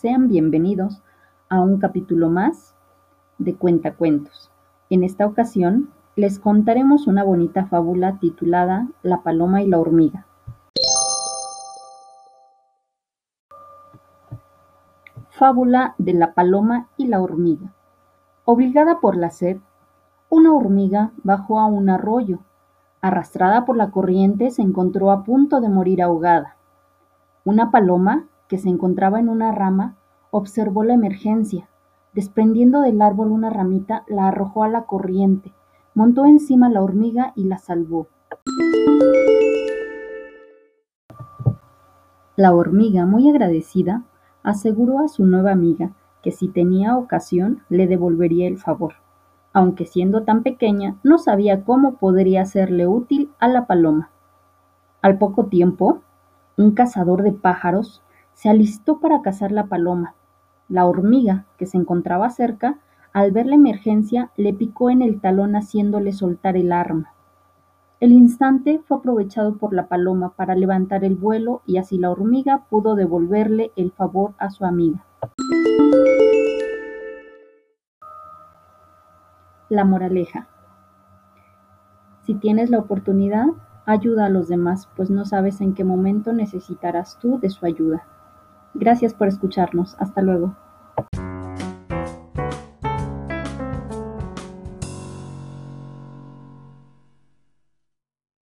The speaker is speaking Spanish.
sean bienvenidos a un capítulo más de Cuentacuentos. En esta ocasión les contaremos una bonita fábula titulada La paloma y la hormiga. Fábula de la paloma y la hormiga. Obligada por la sed, una hormiga bajó a un arroyo. Arrastrada por la corriente se encontró a punto de morir ahogada. Una paloma, que se encontraba en una rama, observó la emergencia. Desprendiendo del árbol una ramita, la arrojó a la corriente, montó encima la hormiga y la salvó. La hormiga, muy agradecida, aseguró a su nueva amiga que si tenía ocasión le devolvería el favor, aunque siendo tan pequeña no sabía cómo podría serle útil a la paloma. Al poco tiempo, un cazador de pájaros se alistó para cazar la paloma. La hormiga, que se encontraba cerca, al ver la emergencia, le picó en el talón haciéndole soltar el arma. El instante fue aprovechado por la paloma para levantar el vuelo y así la hormiga pudo devolverle el favor a su amiga. La moraleja. Si tienes la oportunidad, ayuda a los demás, pues no sabes en qué momento necesitarás tú de su ayuda. Gracias por escucharnos. Hasta luego.